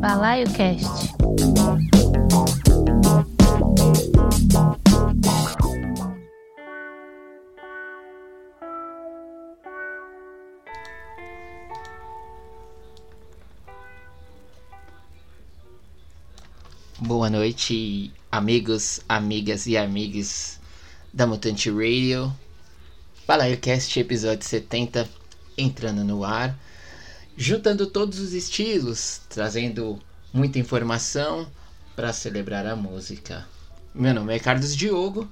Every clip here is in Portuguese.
Balaio Cast. Boa noite, amigos, amigas e amigos da Mutante Radio. Balaio Cast, episódio 70, entrando no ar juntando todos os estilos, trazendo muita informação para celebrar a música. Meu nome é Carlos Diogo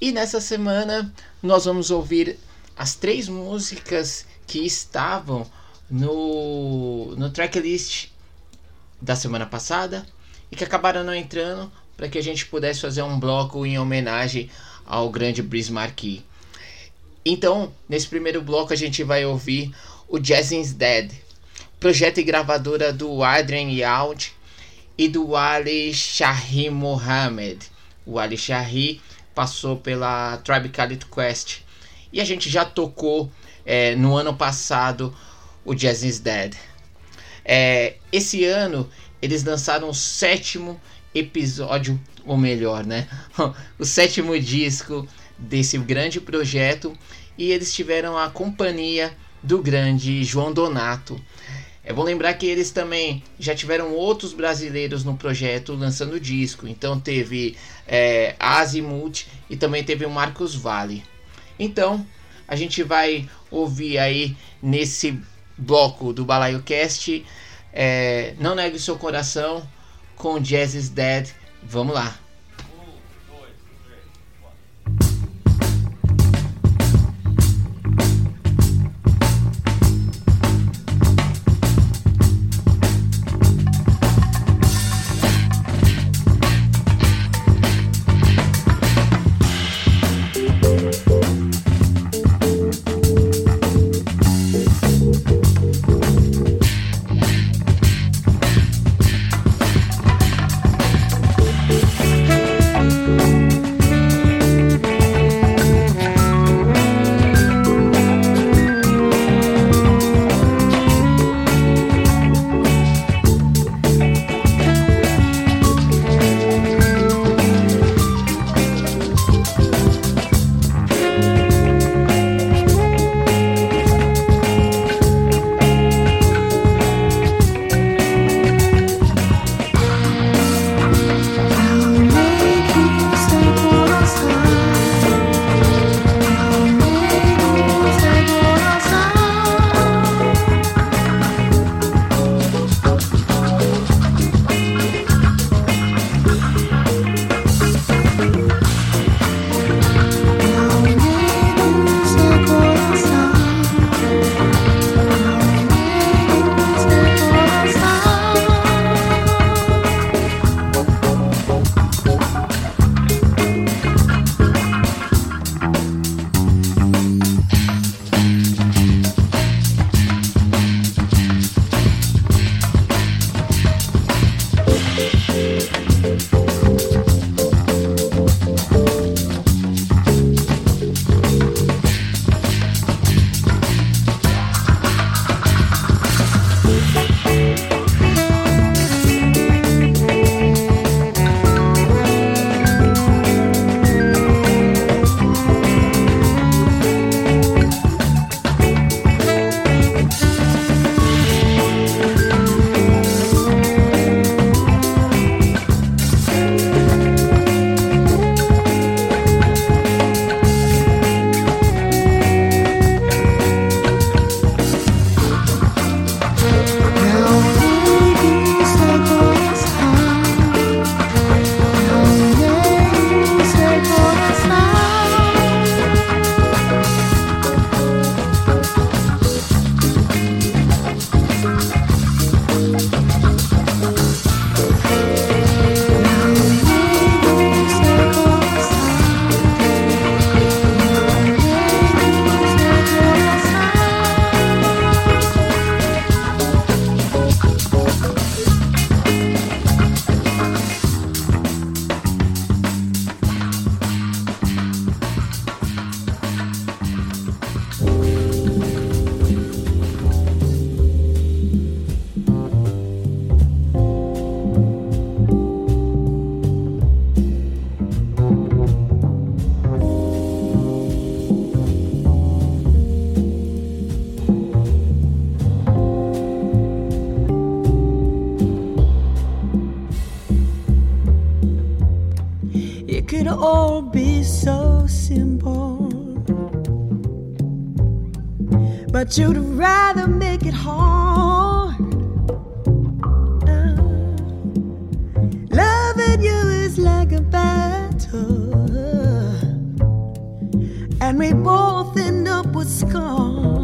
e nessa semana nós vamos ouvir as três músicas que estavam no, no tracklist da semana passada e que acabaram não entrando para que a gente pudesse fazer um bloco em homenagem ao grande Brice Marquis. Então, nesse primeiro bloco a gente vai ouvir o Jazzing's Dead, projeto e gravadora do Adrian Yaud e do Ali Shahi Mohammed. O Ali Shahi passou pela Tribe Called Quest e a gente já tocou é, no ano passado o Jazzing's Dead. É, esse ano eles lançaram o sétimo episódio, ou melhor, né? o sétimo disco desse grande projeto e eles tiveram a companhia do grande João Donato. É bom lembrar que eles também já tiveram outros brasileiros no projeto lançando disco. Então teve é, Azimuth e também teve o Marcos Vale. Então a gente vai ouvir aí nesse bloco do Balaio Cast é, Não Negue Seu Coração com Jazz is Dead. Vamos lá. but you'd rather make it hard. Uh, loving you is like a battle, and we both end up with scars.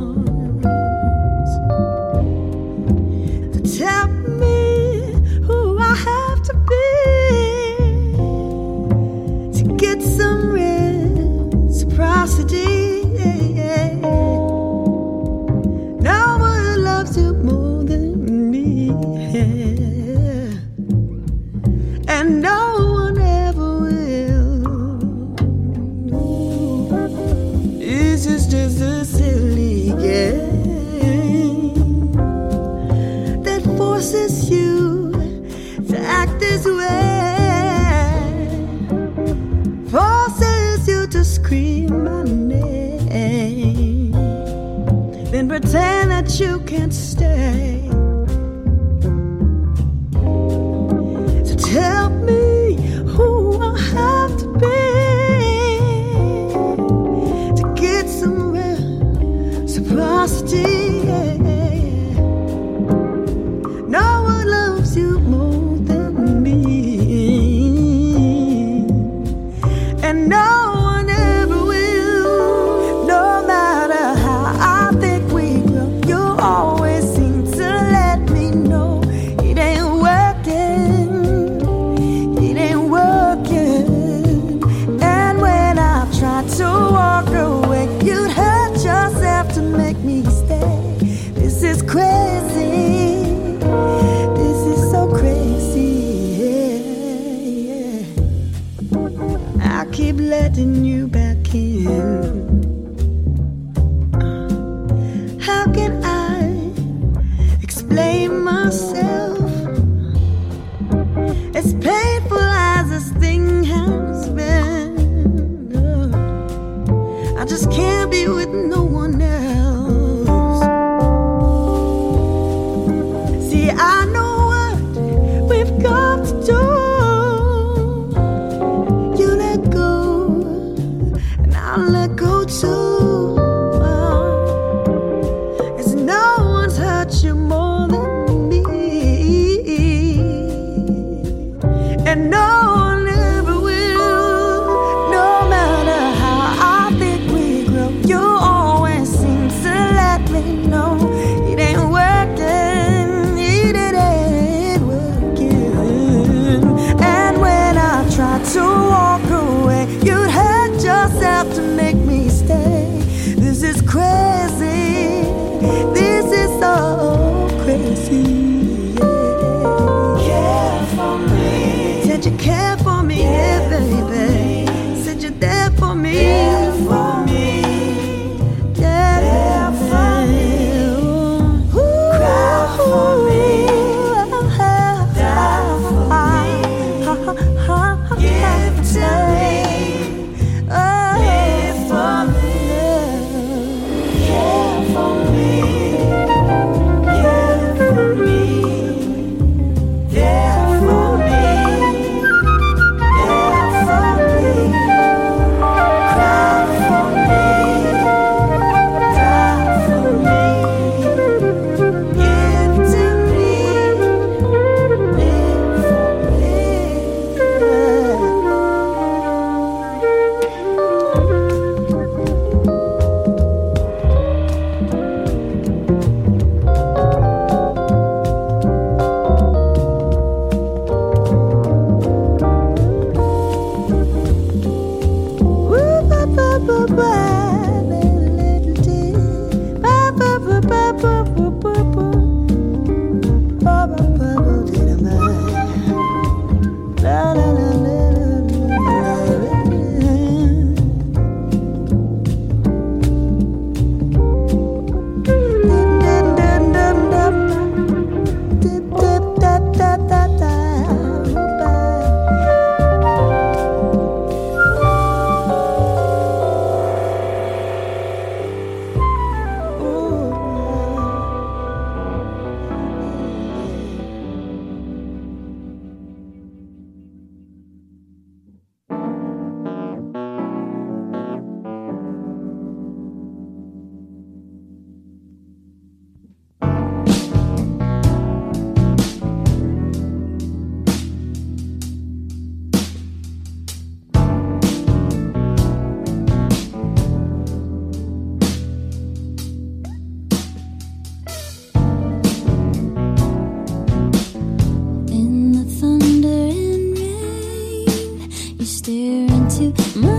My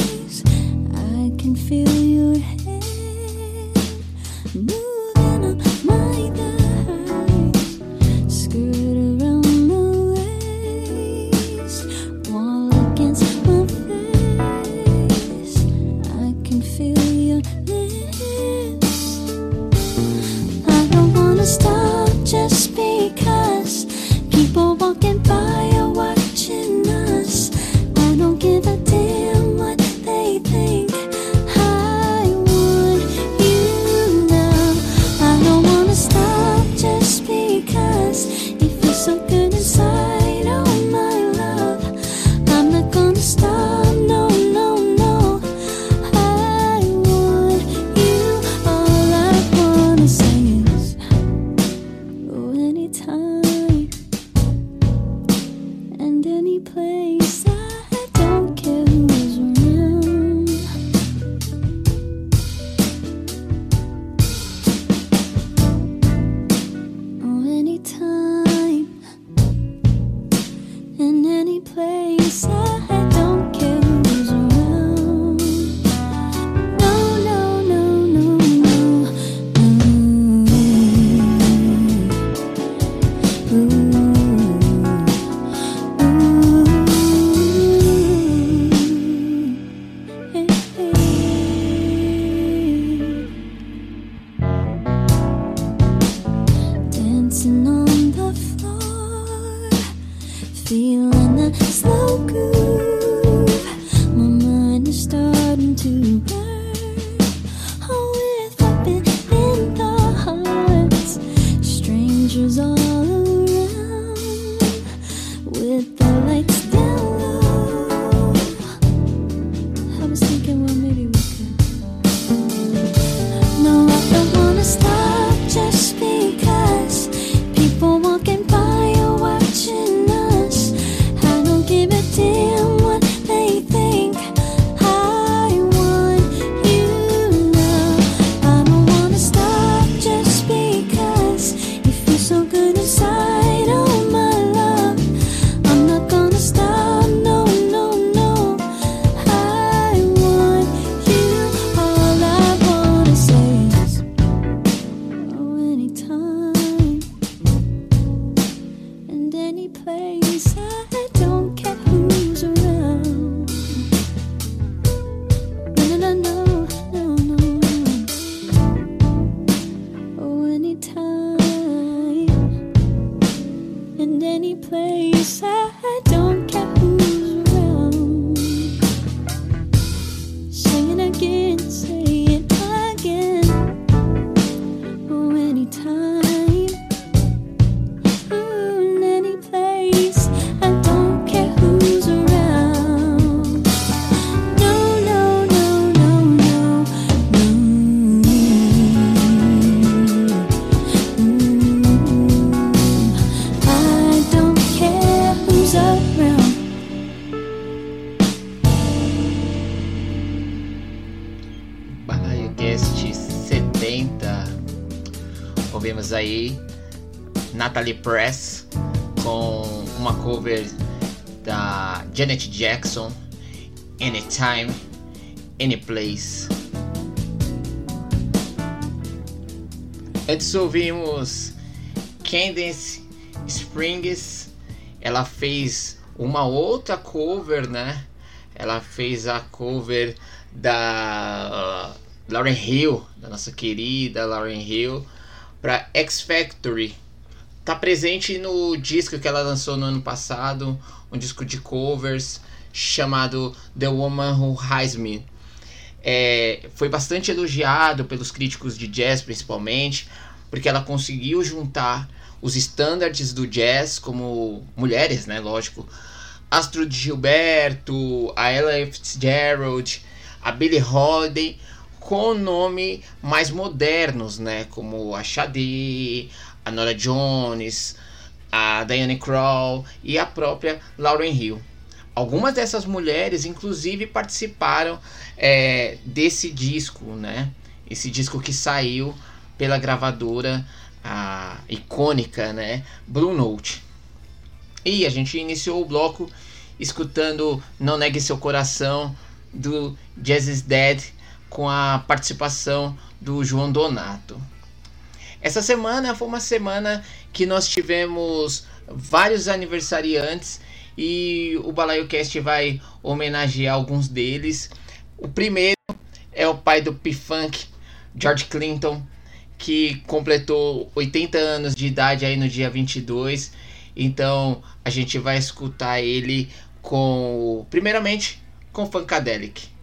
eyes, I can feel. Natalie Press com uma cover da Janet Jackson, Anytime, Anyplace. Antes ouvimos Candace Springs. Ela fez uma outra cover, né? Ela fez a cover da uh, Lauren Hill, da nossa querida Lauren Hill, para X Factory. Tá presente no disco que ela lançou no ano passado, um disco de covers chamado The Woman Who Hides Me. É, foi bastante elogiado pelos críticos de jazz, principalmente, porque ela conseguiu juntar os estándares do jazz, como mulheres, né? Lógico. Astrid Gilberto, a Ella Fitzgerald, a Billie Holiday, com nome mais modernos, né? Como a Sade, a Nora Jones, a Diane Krall e a própria Lauren Hill. Algumas dessas mulheres, inclusive, participaram é, desse disco, né? Esse disco que saiu pela gravadora a icônica, né? Blue Note. E a gente iniciou o bloco escutando Não Negue Seu Coração do Jazz is Dead com a participação do João Donato. Essa semana foi uma semana que nós tivemos vários aniversariantes e o Balaio Cast vai homenagear alguns deles. O primeiro é o pai do P-Funk, George Clinton, que completou 80 anos de idade aí no dia 22. Então a gente vai escutar ele com, primeiramente, com Funkadelic.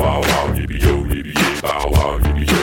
wow, wow, yippee yo, yippee yeah, bow wow, yippee yo.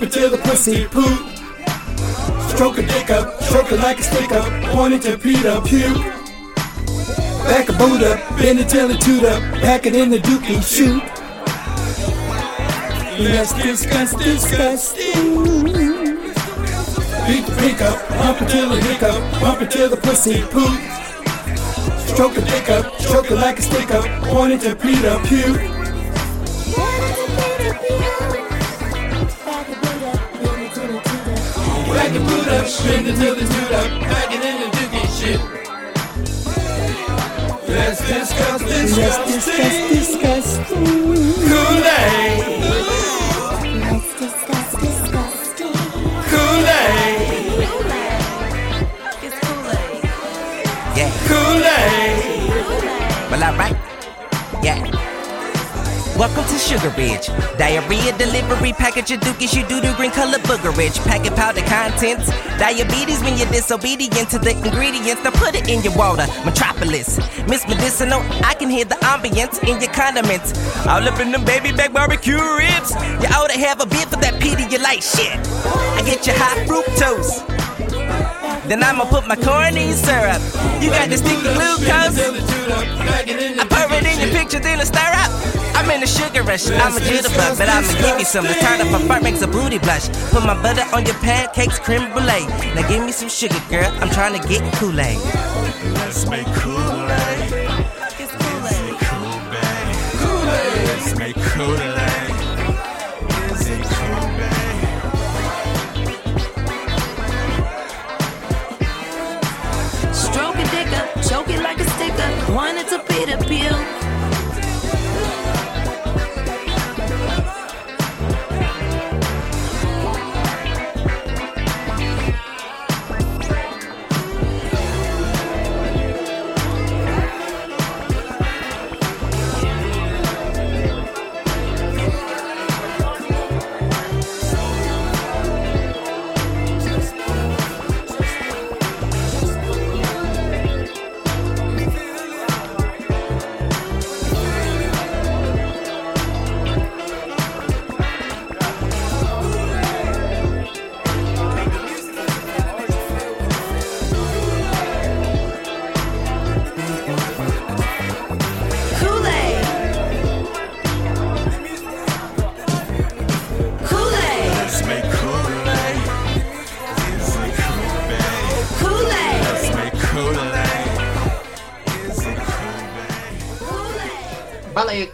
Pump it till the pussy poop. Stroke a dick up, stroke it like a stick up, point it to Peter puke. Back a boot up, bend it till it toot up, pack it in the dookie, shoot. Let's discuss, disgusting. Beat the pickup, hump it till the hiccup, pump it till the pussy poop. Stroke a dick up, stroke it like a stick up, point it to Peter puke. Back the boot up, spin it till it's toot up, pack it in the dookie shit. Let's discuss, discuss, discuss, discuss. Kool-Aid, Kool-Aid, Yeah, Kool-Aid. well, alright. Yeah. Welcome to Sugar Ridge. Diarrhea delivery package of dookies, you do the green color booger rich. Packet powder contents. Diabetes when you're disobedient to the ingredients. Now put it in your water. Metropolis. Miss Medicinal, I can hear the ambience in your condiments. All up in them baby back barbecue ribs. You ought to have a bit for that Pedialyte shit. I get your high fructose. Then I'ma put my corn in syrup. You got the sticky glucose. Pour it in your dookie shit. picture, then I stir up. I'm in a sugar rush, I'm a jitterbug, but I'ma give you some. The turn up a fart makes a booty blush. Put my butter on your pancakes, creme brulee. Now give me some sugar, girl. I'm trying to get Kool-Aid. Let's make Kool-Aid. It's Kool-Aid. Kool-Aid. Let's make Kool-Aid. Is it Kool-Aid? Stroke a dick up, choke it like a sticker. Wanted to be the peel.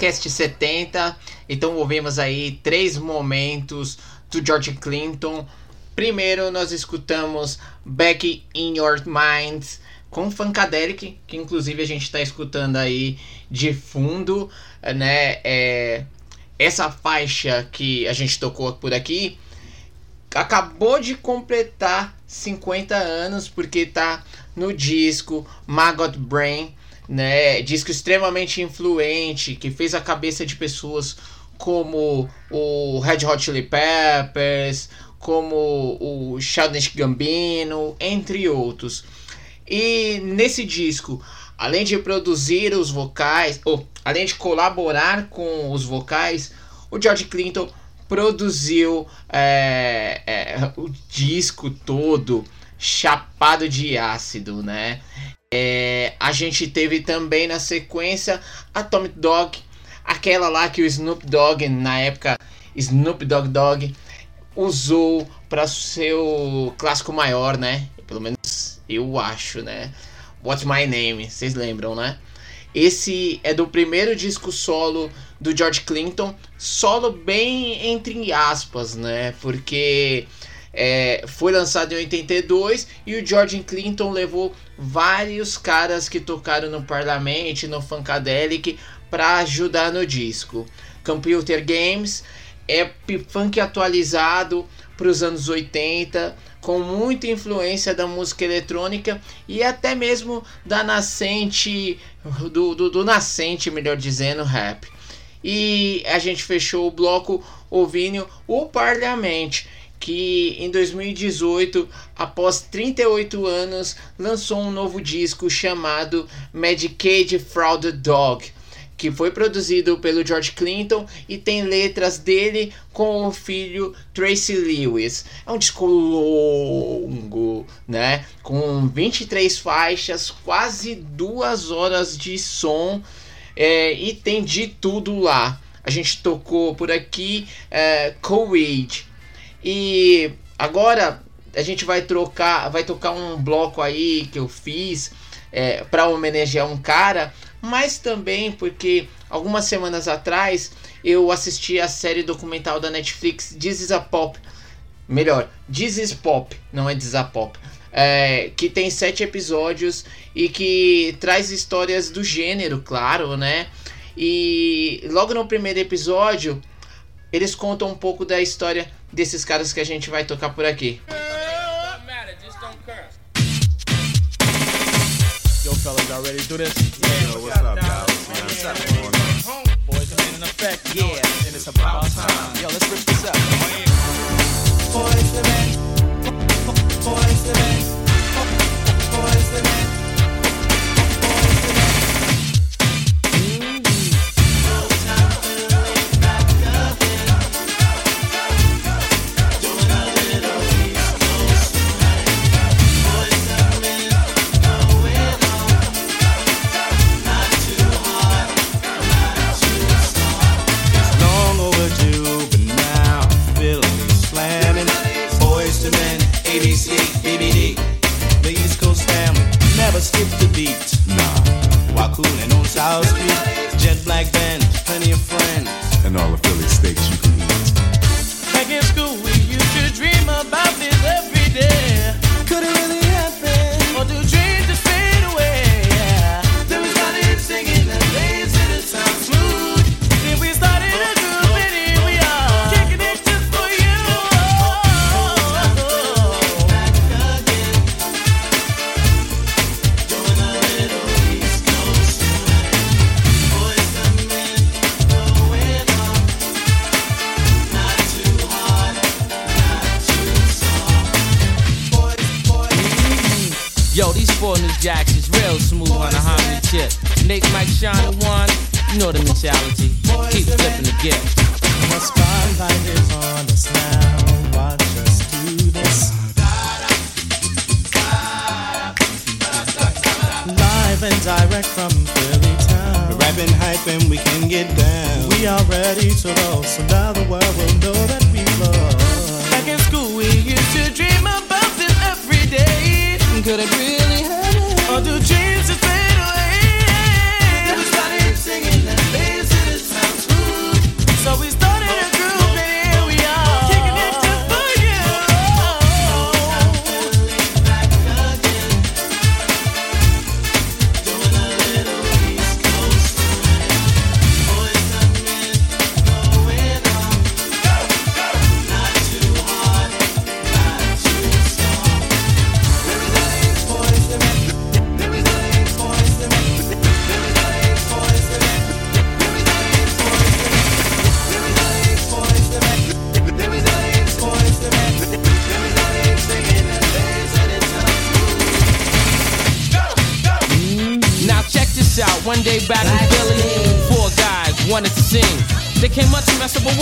Cast 70. Então ouvimos aí três momentos do George Clinton. Primeiro nós escutamos Back in Your Minds com Funkadelic, que inclusive a gente está escutando aí de fundo, né? É, essa faixa que a gente tocou por aqui acabou de completar 50 anos porque tá no disco Maggot Brain, né? Disco extremamente influente que fez a cabeça de pessoas como o Red Hot Chili Peppers, como o Childish Gambino, entre outros. E nesse disco, além de produzir os vocais, ou além de colaborar com os vocais, o George Clinton produziu é, é, o disco todo chapado de ácido, né? É, a gente teve também na sequência Atomic Dog, aquela lá que o Snoop Dogg, na época Snoop Dogg Dogg, usou para seu clássico maior, né? Pelo menos eu acho, né? What's My Name, vocês lembram, né? Esse é do primeiro disco solo do George Clinton, solo bem entre aspas, né? Porque é, foi lançado em 82 e o George Clinton levou vários caras que tocaram no Parlamento, no Funkadelic, para ajudar no disco. Computer Games é funk atualizado para os anos 80, com muita influência da música eletrônica e até mesmo da nascente, do, do, do nascente, melhor dizendo, rap. E a gente fechou o bloco ouvindo o Parlamento, que em 2018, após 38 anos, lançou um novo disco chamado Medicaid Fraud Dog que foi produzido pelo George Clinton e tem letras dele com o filho Tracy Lewis. É um disco longo, né? Com 23 faixas, quase duas horas de som é, e tem de tudo lá. A gente tocou por aqui é, e agora a gente vai trocar, vai tocar um bloco aí que eu fiz é, para homenagear um cara mas também porque algumas semanas atrás eu assisti a série documental da Netflix This is a Pop. Melhor, This is Pop, não é This is a Pop. É, que tem sete episódios e que traz histórias do gênero, claro, né? E logo no primeiro episódio eles contam um pouco da história desses caras que a gente vai tocar por aqui. Yo, fellas, y'all ready to do this? Yo, what's up, guys? What's up, man? Boys, come in effect. Yeah, and it's about time. Yo, let's rip this up. long never skip the beat. Nah, while cooling on South Street, jet black band, plenty of friends. And all the Philly steaks you We're and we can get down. We are ready to roll, so now the world will know that we love. Back in school, we used to dream about this every day. Could it really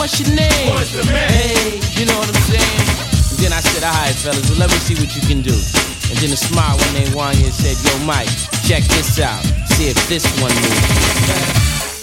what's your name? What's the name? Hey, you know what I'm saying? And then I said, all right, fellas, well, let me see what you can do. And then a smile one named Wanya said, yo, Mike, check this out. See if this one moves.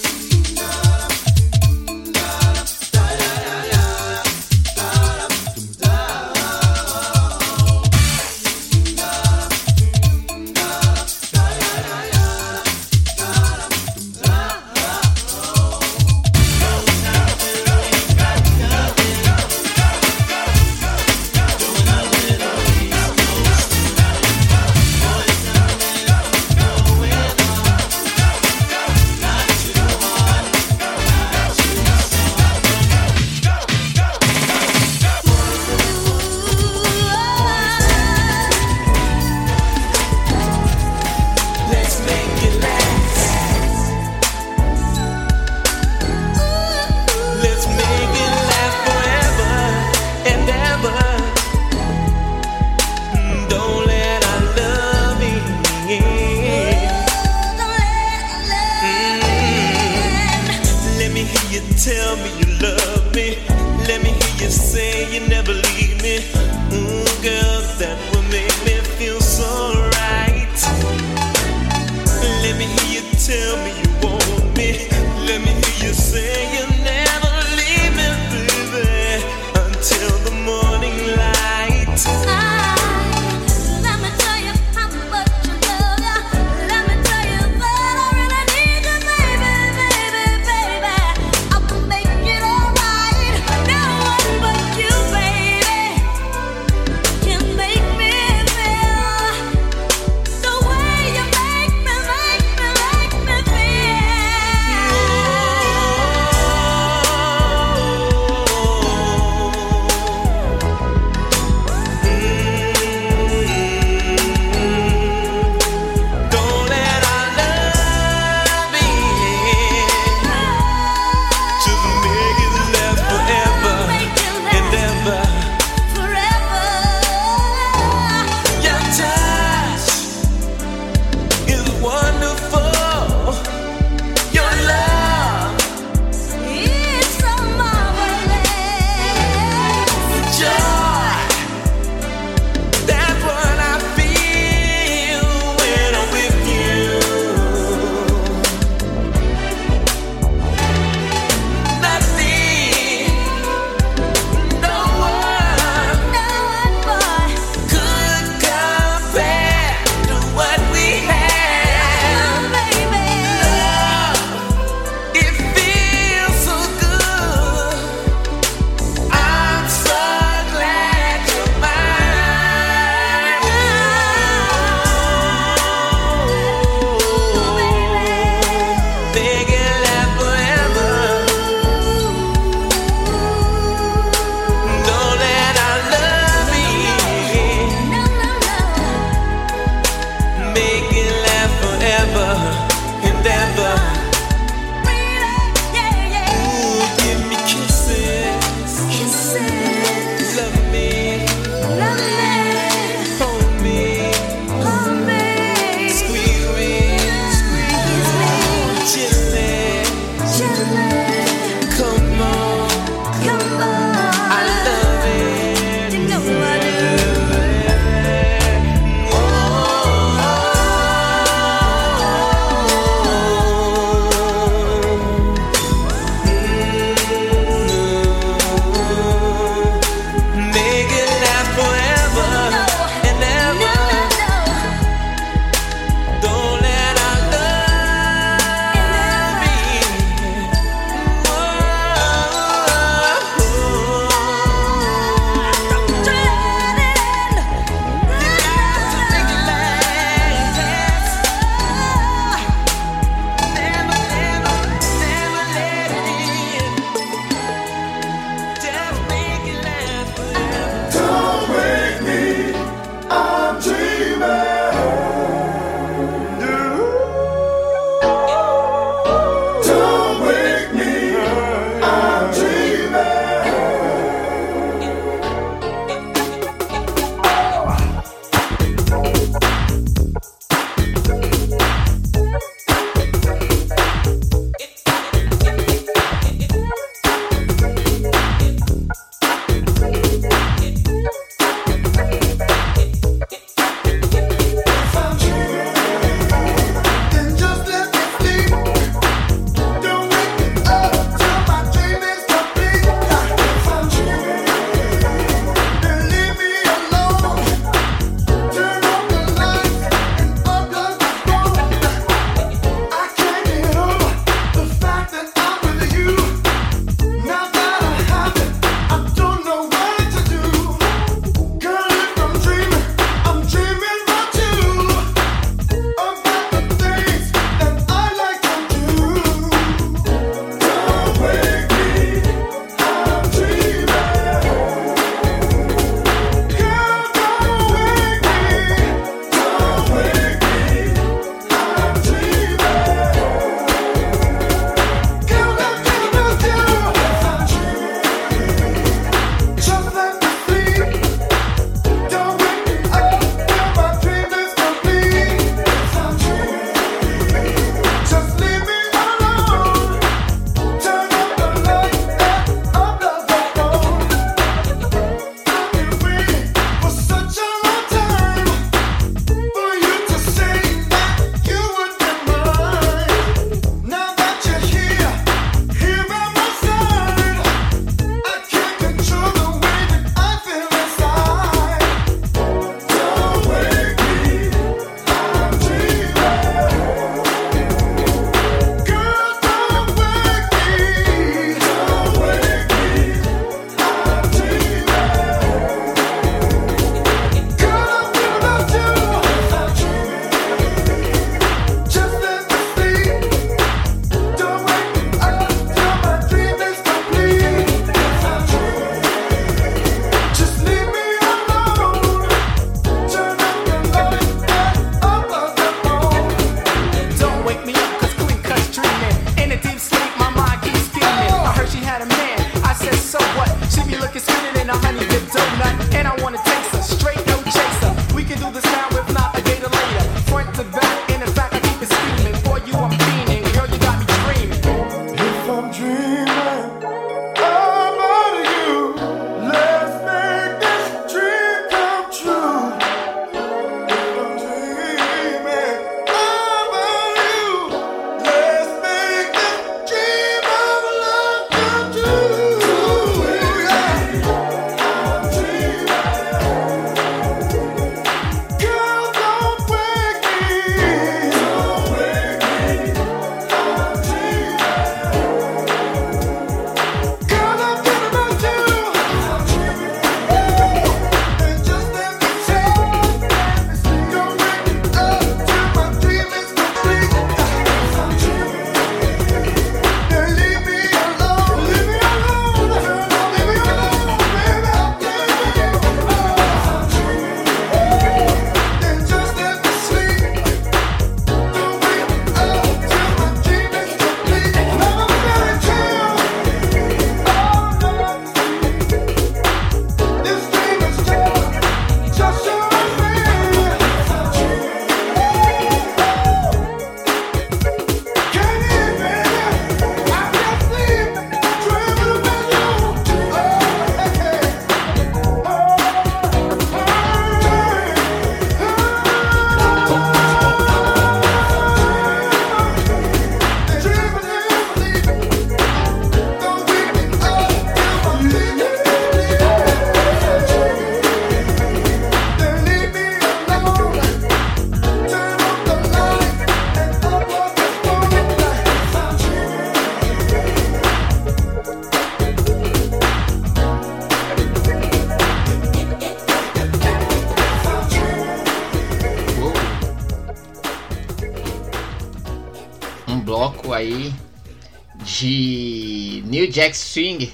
Jack Swing,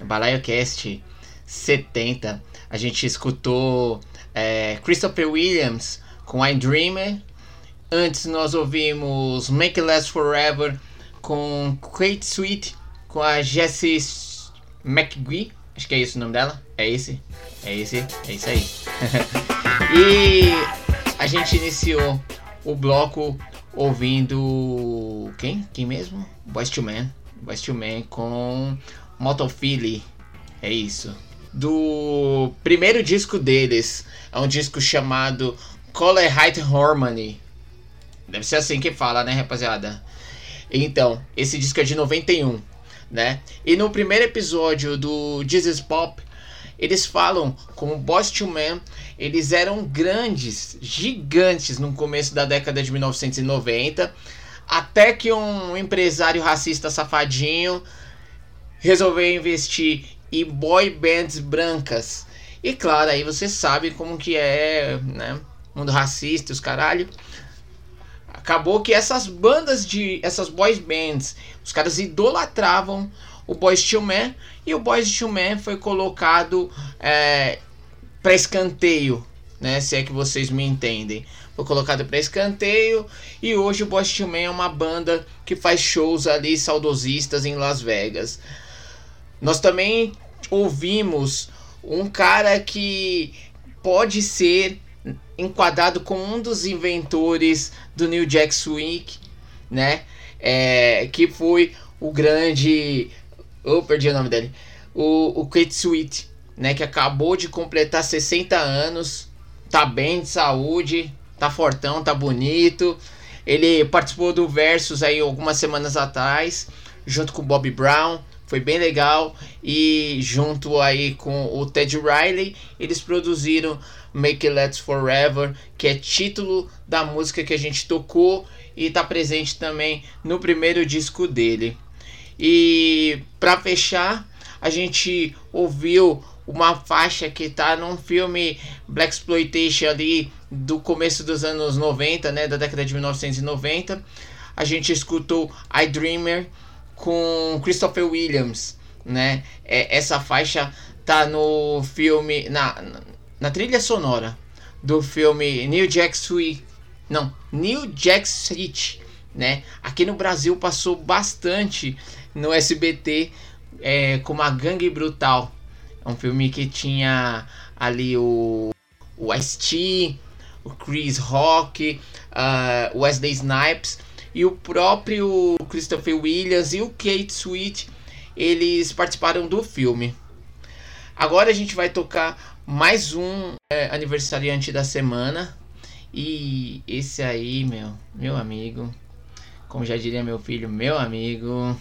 BalaioCast 70. A gente escutou é, Christopher Williams com I Dreamer. Antes nós ouvimos Make It Last Forever com Kate Sweet com a Jessie McGee. Acho que é esse o nome dela. É esse? É esse? É isso aí. e a gente iniciou o bloco ouvindo. Quem? Quem mesmo? Boys to Man. Boys to Man com Motophily. É isso. Do primeiro disco deles. É um disco chamado Color Height Harmony. Deve ser assim que fala, né, rapaziada? Então, esse disco é de 91, né? E no primeiro episódio do Jesus Pop, eles falam como Boys to Man, eles eram grandes, gigantes no começo da década de 1990, até que um empresário racista safadinho resolveu investir em boy bands brancas. E claro, aí você sabe como que é, né? Mundo racista, os caralho. Acabou que essas bandas de. essas boys bands, os caras idolatravam o Boys to e o Boys to foi colocado é, para escanteio, né? Se é que vocês me entendem. Foi colocado para escanteio e hoje o Boys to Man é uma banda que faz shows ali saudosistas em Las Vegas. Nós também ouvimos um cara que pode ser enquadrado como um dos inventores do New Jack Swing, né? É, que foi o grande eu perdi o nome dele. O, o Kate Sweet, né? Que acabou de completar 60 anos. Tá bem de saúde. Tá fortão, tá bonito. Ele participou do Versus aí algumas semanas atrás. Junto com o Bob Brown. Foi bem legal. E junto aí com o Ted Riley. Eles produziram Make It Let's Forever. Que é título da música que a gente tocou. E tá presente também no primeiro disco dele. E para fechar, a gente ouviu uma faixa que tá num filme Black Exploitation ali do começo dos anos 90, né, da década de 1990. A gente escutou I Dreamer com Christopher Williams, né? É, essa faixa tá no filme na, na trilha sonora do filme New Jack Street, não, New Jack Street, né? Aqui no Brasil passou bastante no SBT é, como a Gangue Brutal. É um filme que tinha ali o, o Ice-T, o Chris Rock, uh, Wesley Snipes e o próprio Christopher Williams e o Kate Sweet. Eles participaram do filme. Agora a gente vai tocar mais um é, aniversariante da semana. E esse aí, meu, meu amigo, como já diria meu filho, meu amigo.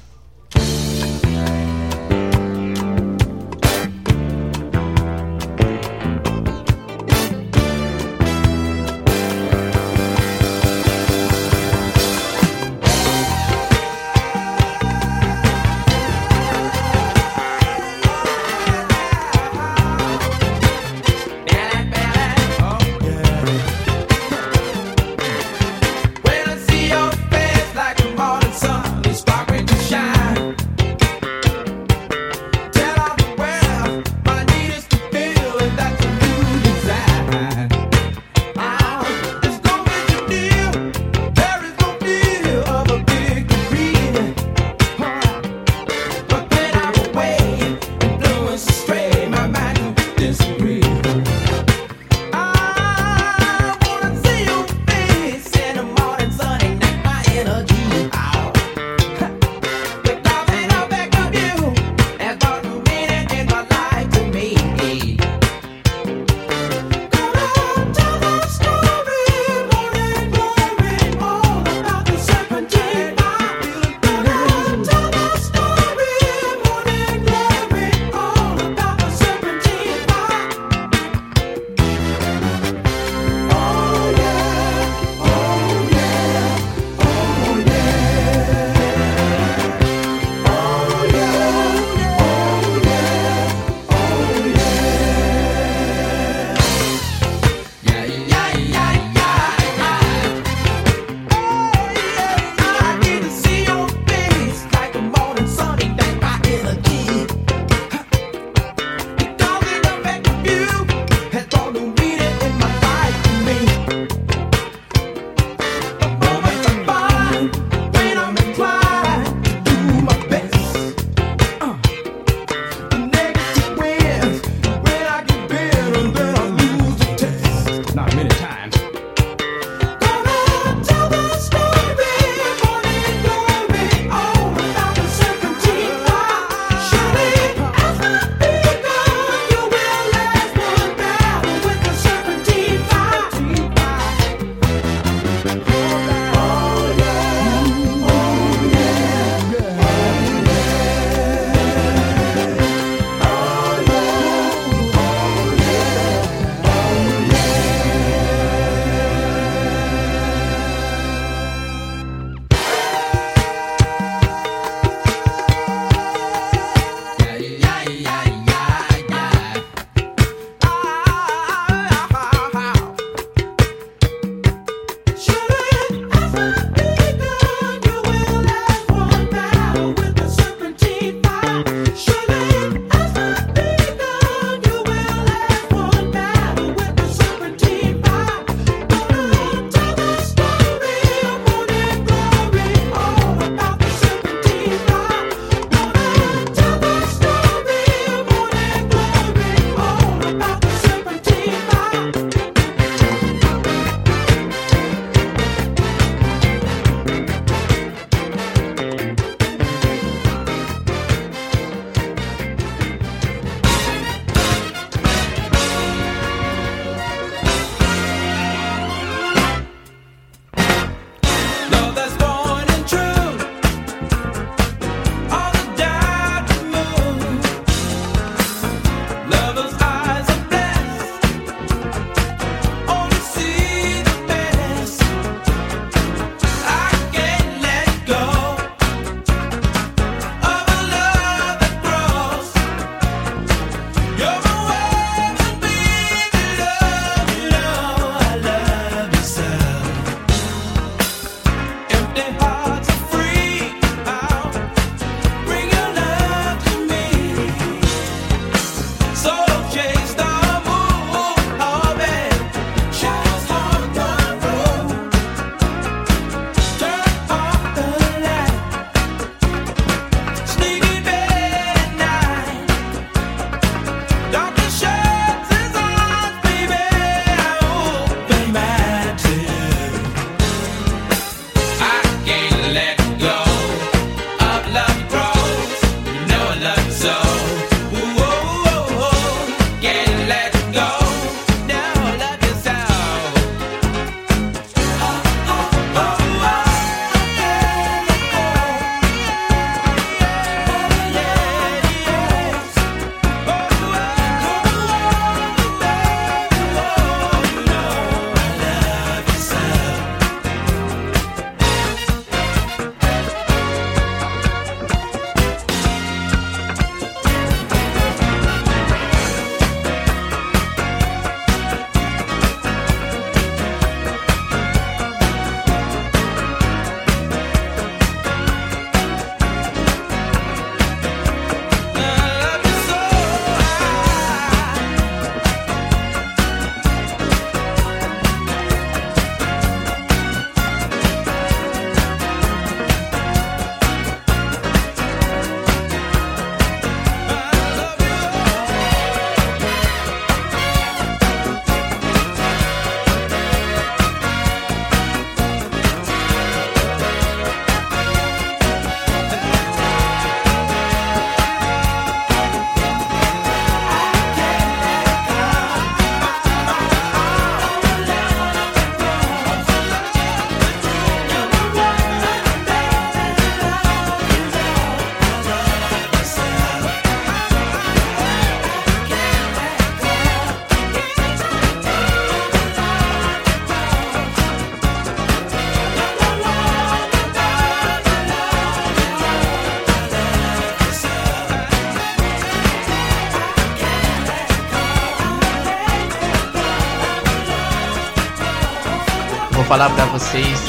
Vocês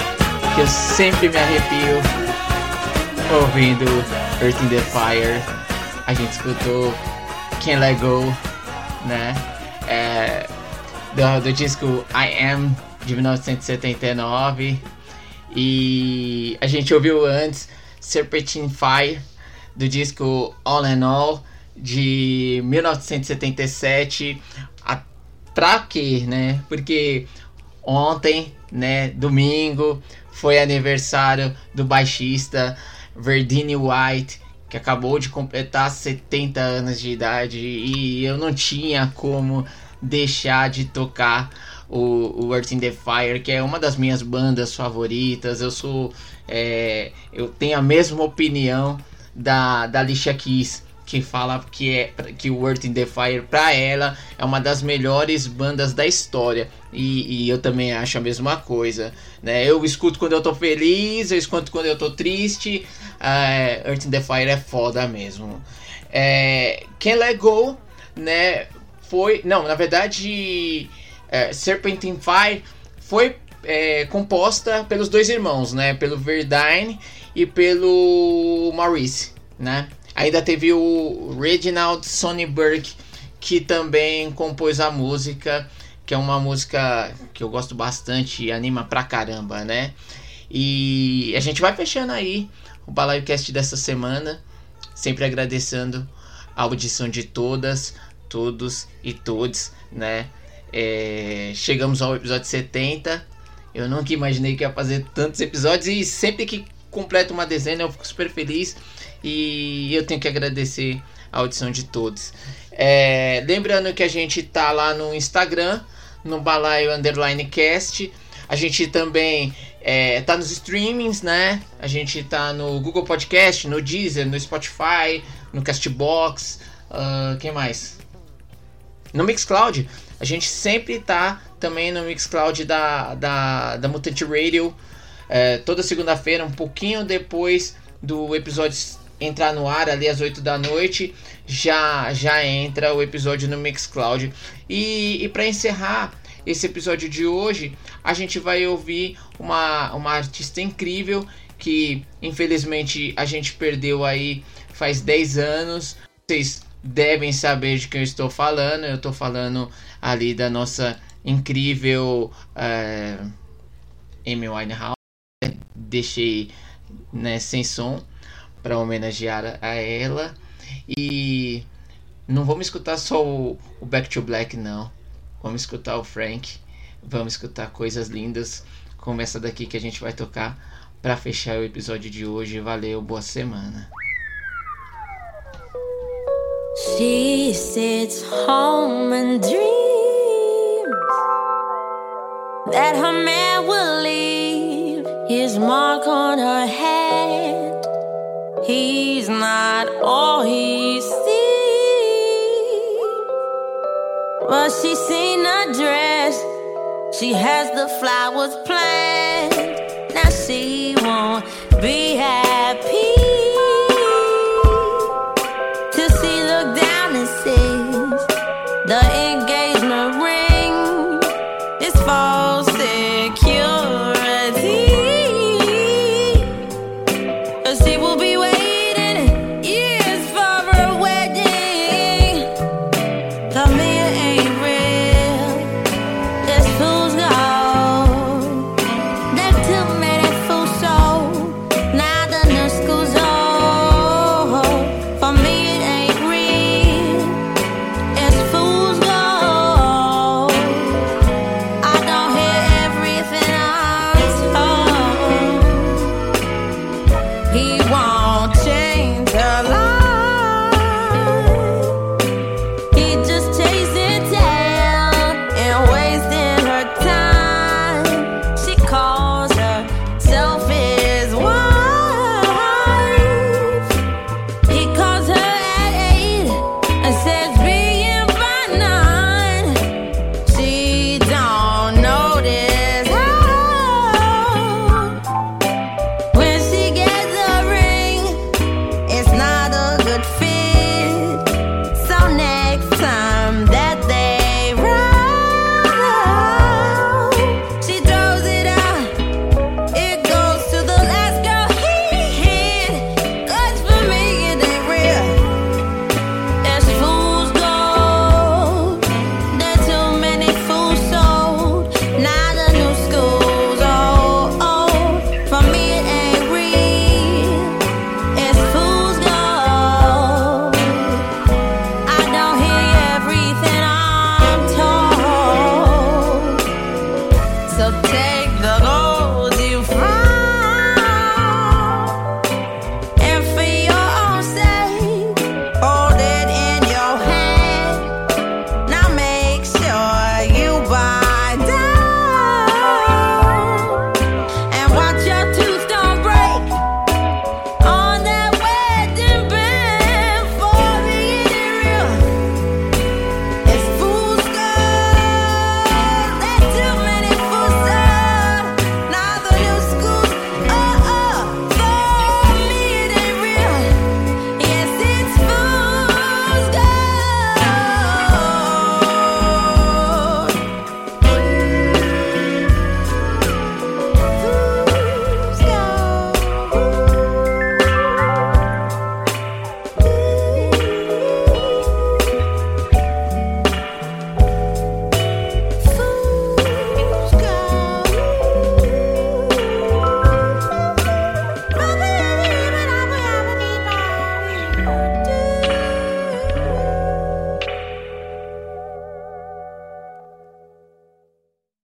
que eu sempre me arrepio ouvindo Earth in the Fire. A gente escutou Can't Let Go, né? É, do, do disco I Am de 1979. E a gente ouviu antes Serpentine Fire do disco All in All de 1977. A, pra né? Porque ontem, né, domingo, foi aniversário do baixista Verdine White, que acabou de completar 70 anos de idade e eu não tinha como deixar de tocar o, o Earth in the Fire, que é uma das minhas bandas favoritas. Eu sou. É, eu tenho a mesma opinião da, da Alicia Keys, que fala que, é, que o Earth in the Fire, pra ela, é uma das melhores bandas da história. E, e, eu também acho a mesma coisa. Né? Eu escuto quando eu tô feliz, eu escuto quando eu tô triste. Uh, Earth in the Fire é foda mesmo. É, Can't Let Go, né? Foi. Não, na verdade é, Serpentine Fire foi é, composta pelos dois irmãos, né? Pelo Verdine e pelo Maurice, né? Ainda teve o Reginald Sonnenberg que também compôs a música, que é uma música que eu gosto bastante e anima pra caramba, né? E a gente vai fechando aí o Balaio Cast dessa semana, sempre agradecendo a audição de todas, todos e todos, né? É, chegamos ao episódio 70. Eu nunca imaginei que ia fazer tantos episódios e sempre que completo uma dezena eu fico super feliz e eu tenho que agradecer a audição de todos. É, lembrando que a gente tá lá no Instagram, no Balaio Underline Cast. A gente também é, tá nos streamings, né? A gente tá no Google Podcast, no Deezer, no Spotify, no Castbox. Uh, quem mais? No Mixcloud. A gente sempre tá também no Mixcloud da, da, da Mutant Radio. É, toda segunda-feira, um pouquinho depois do episódio entrar no ar, ali às 8 da noite, já, já entra o episódio no Mixcloud. E, e para encerrar esse episódio de hoje, a gente vai ouvir uma, uma artista incrível que infelizmente a gente perdeu aí faz 10 anos. Vocês devem saber de quem eu estou falando. Eu estou falando ali da nossa incrível é, Amy Winehouse. Deixei né, sem som para homenagear a ela. E não vamos escutar só o, o Back to Black, não. Vamos escutar o Frank. Vamos escutar coisas lindas como essa daqui que a gente vai tocar para fechar o episódio de hoje. Valeu, boa semana. She sits home and dreams that her man will leave his mark on her hand. He's not all he seems, but she's seen a dress. She has the flowers planned.